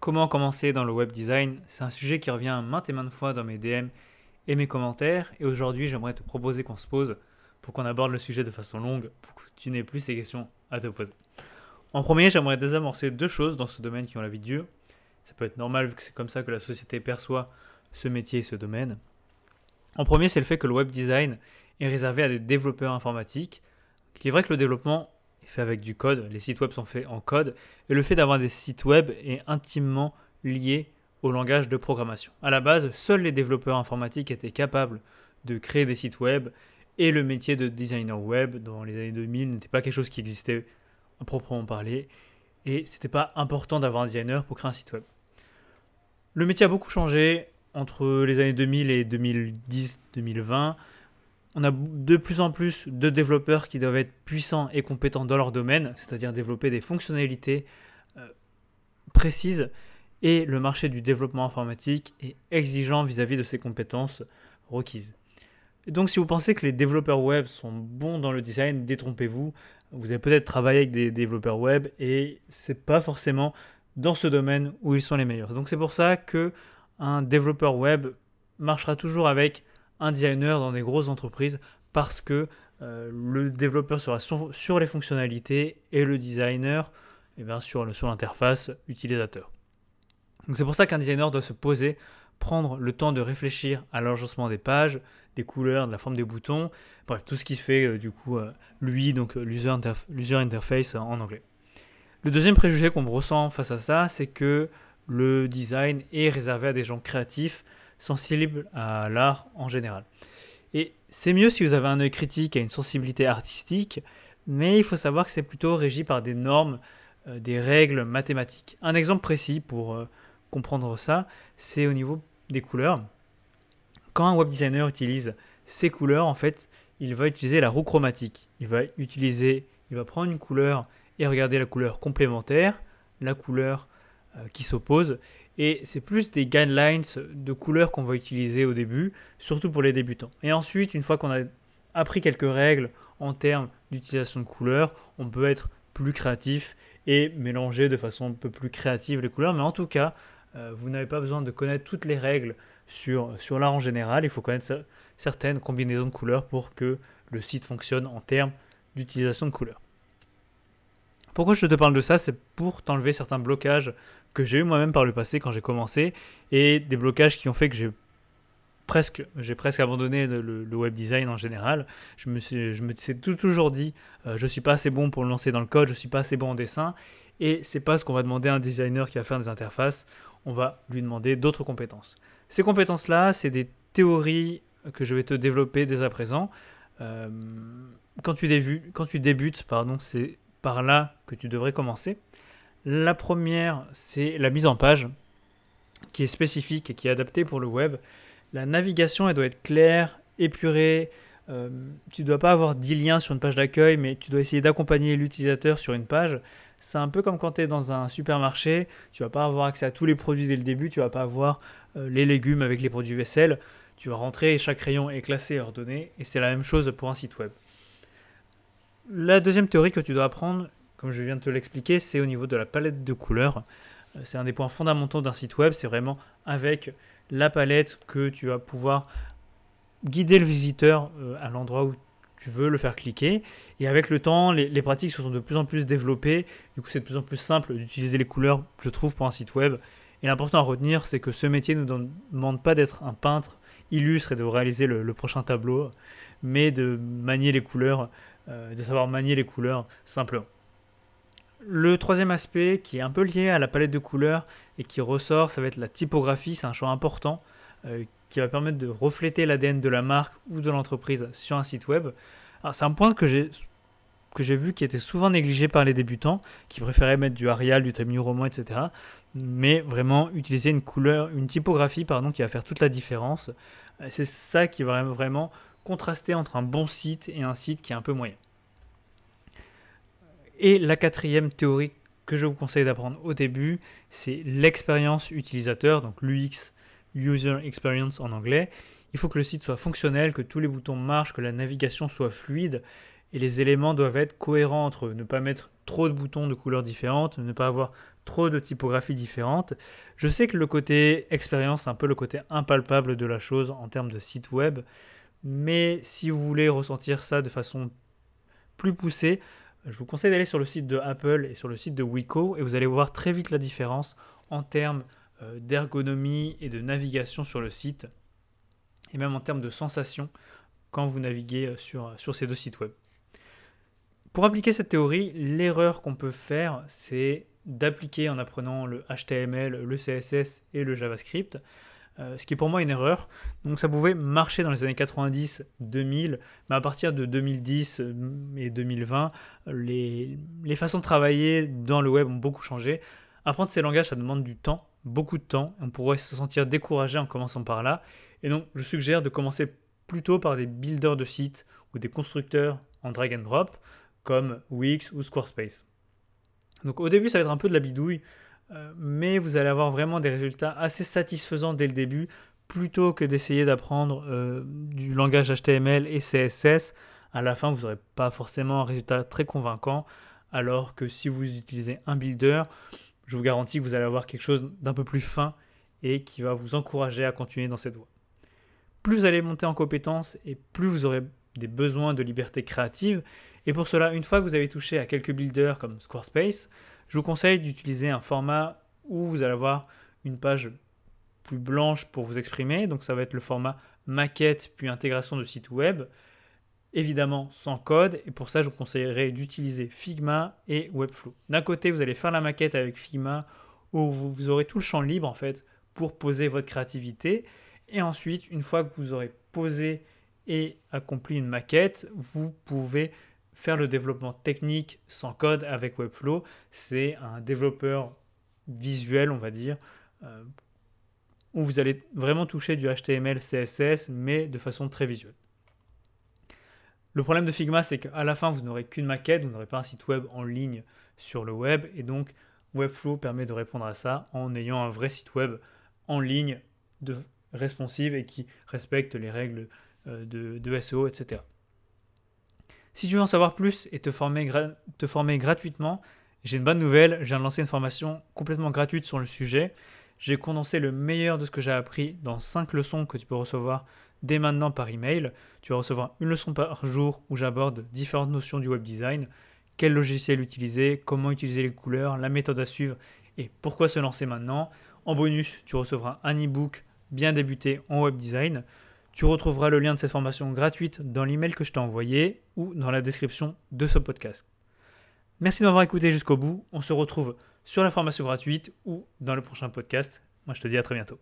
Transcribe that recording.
Comment commencer dans le web design? C'est un sujet qui revient maintes et maintes fois dans mes DM et mes commentaires. Et aujourd'hui, j'aimerais te proposer qu'on se pose pour qu'on aborde le sujet de façon longue, pour que tu n'aies plus ces questions à te poser. En premier, j'aimerais désamorcer deux choses dans ce domaine qui ont la vie de Dieu. Ça peut être normal vu que c'est comme ça que la société perçoit ce métier et ce domaine. En premier, c'est le fait que le web design est réservé à des développeurs informatiques. Il est vrai que le développement fait avec du code, les sites web sont faits en code, et le fait d'avoir des sites web est intimement lié au langage de programmation. À la base, seuls les développeurs informatiques étaient capables de créer des sites web, et le métier de designer web dans les années 2000 n'était pas quelque chose qui existait à proprement parler, et c'était pas important d'avoir un designer pour créer un site web. Le métier a beaucoup changé entre les années 2000 et 2010-2020 on a de plus en plus de développeurs qui doivent être puissants et compétents dans leur domaine, c'est-à-dire développer des fonctionnalités euh, précises. Et le marché du développement informatique est exigeant vis-à-vis de ces compétences requises. Donc si vous pensez que les développeurs web sont bons dans le design, détrompez-vous. Vous avez peut-être travaillé avec des développeurs web et c'est pas forcément dans ce domaine où ils sont les meilleurs. Donc c'est pour ça que un développeur web marchera toujours avec un designer dans des grosses entreprises parce que euh, le développeur sera sur, les fonctionnalités et le designer eh bien, sur, sur l'interface utilisateur. Donc c'est pour ça qu'un designer doit se poser, prendre le temps de réfléchir à l'agencement des pages, des couleurs, de la forme des boutons, bref, tout ce qui fait euh, du coup euh, lui, donc l'user interface en anglais. Le deuxième préjugé qu'on ressent face à ça, c'est que le design est réservé à des gens créatifs, sensible à l'art en général. Et c'est mieux si vous avez un œil critique et une sensibilité artistique, mais il faut savoir que c'est plutôt régi par des normes, euh, des règles mathématiques. Un exemple précis pour euh, comprendre ça, c'est au niveau des couleurs. Quand un web designer utilise ces couleurs, en fait, il va utiliser la roue chromatique. Il va utiliser, il va prendre une couleur et regarder la couleur complémentaire, la couleur qui s'oppose, et c'est plus des guidelines de couleurs qu'on va utiliser au début, surtout pour les débutants. Et ensuite, une fois qu'on a appris quelques règles en termes d'utilisation de couleurs, on peut être plus créatif et mélanger de façon un peu plus créative les couleurs. Mais en tout cas, euh, vous n'avez pas besoin de connaître toutes les règles sur, sur l'art en général. Il faut connaître certaines combinaisons de couleurs pour que le site fonctionne en termes d'utilisation de couleurs. Pourquoi je te parle de ça? C'est pour t'enlever certains blocages que j'ai eu moi-même par le passé quand j'ai commencé et des blocages qui ont fait que j'ai presque, j'ai presque abandonné le, web design en général. Je me suis, je me suis toujours dit, euh, je suis pas assez bon pour le lancer dans le code, je suis pas assez bon en dessin. Et c'est pas ce qu'on va demander à un designer qui va faire des interfaces. On va lui demander d'autres compétences. Ces compétences-là, c'est des théories que je vais te développer dès à présent. Euh, quand, tu débutes, quand tu débutes, pardon, c'est par là que tu devrais commencer. La première, c'est la mise en page, qui est spécifique et qui est adaptée pour le web. La navigation, elle doit être claire, épurée. Euh, tu ne dois pas avoir 10 liens sur une page d'accueil, mais tu dois essayer d'accompagner l'utilisateur sur une page. C'est un peu comme quand tu es dans un supermarché, tu vas pas avoir accès à tous les produits dès le début, tu vas pas avoir euh, les légumes avec les produits vaisselle. Tu vas rentrer et chaque rayon est classé et ordonné, et c'est la même chose pour un site web. La deuxième théorie que tu dois apprendre, comme je viens de te l'expliquer, c'est au niveau de la palette de couleurs. Euh, c'est un des points fondamentaux d'un site web, c'est vraiment avec la palette que tu vas pouvoir guider le visiteur euh, à l'endroit où tu veux le faire cliquer. Et avec le temps, les, pratiques se sont de plus en plus développées. Du coup, c'est de plus en plus simple d'utiliser les couleurs, je trouve, pour un site web. Et l'important à retenir, c'est que ce métier ne nous demande pas d'être un peintre illustre et de réaliser le, prochain tableau, mais de manier les couleurs, euh, de savoir manier les couleurs simplement. Le troisième aspect qui est un peu lié à la palette de couleurs et qui ressort, ça va être la typographie. C'est un choix important euh, qui va permettre de refléter l'ADN de la marque ou de l'entreprise sur un site web. c'est un point que j'ai vu qui était souvent négligé par les débutants, qui préféraient mettre du Arial, du Times Roman, etc. Mais vraiment utiliser une couleur, une typographie pardon, qui va faire toute la différence. C'est ça qui va vraiment contraster entre un bon site et un site qui est un peu moyen. Et la quatrième théorie que je vous conseille d'apprendre au début, c'est l'expérience utilisateur, donc l'UX, User Experience en anglais. Il faut que le site soit fonctionnel, que tous les boutons marchent, que la navigation soit fluide et les éléments doivent être cohérents entre eux. Ne pas mettre trop de boutons de couleurs différentes, ne pas avoir trop de typographies différentes. Je sais que le côté expérience, c'est un peu le côté impalpable de la chose en termes de site web, mais si vous voulez ressentir ça de façon plus poussée, je vous conseille d'aller sur le site de Apple et sur le site de Wiko et vous allez voir très vite la différence en termes euh, d'ergonomie et de navigation sur le site et même en termes de sensation quand vous naviguez euh, sur, sur ces deux sites web. Pour appliquer cette théorie, l'erreur qu'on peut faire, c'est d'appliquer en apprenant le HTML, le CSS et le JavaScript, euh, ce qui est pour moi une erreur. Donc ça pouvait marcher dans les années 90-2000, mais à partir de 2010 euh, et 2020, les, les façons de travailler dans le web ont beaucoup changé. Apprendre ces langages, ça demande du temps, beaucoup de temps. On pourrait se sentir découragé en commençant par là. Et donc, je suggère de commencer plutôt par des builders de sites ou des constructeurs en drag and drop comme Wix ou Squarespace. Donc au début, ça va être un peu de la bidouille, mais vous allez avoir vraiment des résultats assez satisfaisants dès le début, plutôt que d'essayer d'apprendre euh, du langage HTML et CSS. À la fin, vous n'aurez pas forcément un résultat très convaincant, alors que si vous utilisez un builder, je vous garantis que vous allez avoir quelque chose d'un peu plus fin et qui va vous encourager à continuer dans cette voie plus vous allez monter en compétences et plus vous aurez des besoins de liberté créative. Et pour cela, une fois que vous avez touché à quelques builders comme Squarespace, je vous conseille d'utiliser un format où vous allez avoir une page plus blanche pour vous exprimer. Donc ça va être le format maquette puis intégration de site web. Évidemment sans code. Et pour ça, je vous conseillerais d'utiliser Figma et Webflow. D'un côté, vous allez faire la maquette avec Figma où vous aurez tout le champ libre en fait pour poser votre créativité. Et ensuite, une fois que vous aurez posé et accompli une maquette, vous pouvez faire le développement technique sans code avec Webflow. C'est un développeur visuel, on va dire, euh, où vous allez vraiment toucher du HTML, CSS, mais de façon très visuelle. Le problème de Figma, c'est qu'à la fin, vous n'aurez qu'une maquette, vous n'aurez pas un site web en ligne sur le web, et donc Webflow permet de répondre à ça en ayant un vrai site web en ligne de responsive et qui respecte les règles euh, de, SEO, etc. Si tu veux en savoir plus et te former, te former gratuitement, j'ai une bonne nouvelle, je viens de lancer une formation complètement gratuite sur le sujet. J'ai condensé le meilleur de ce que j'ai appris dans 5 leçons que tu peux recevoir dès maintenant par email. Tu vas recevoir une leçon par jour où j'aborde différentes notions du web design, quel logiciel utiliser, comment utiliser les couleurs, la méthode à suivre et pourquoi se lancer maintenant. En bonus, tu recevras un e-book bien débuter en web design. Tu retrouveras le lien de cette formation gratuite dans l'email que je t'ai envoyé ou dans la description de ce podcast. Merci d'avoir écouté jusqu'au bout. On se retrouve sur la formation gratuite ou dans le prochain podcast. Moi, je te dis à très bientôt.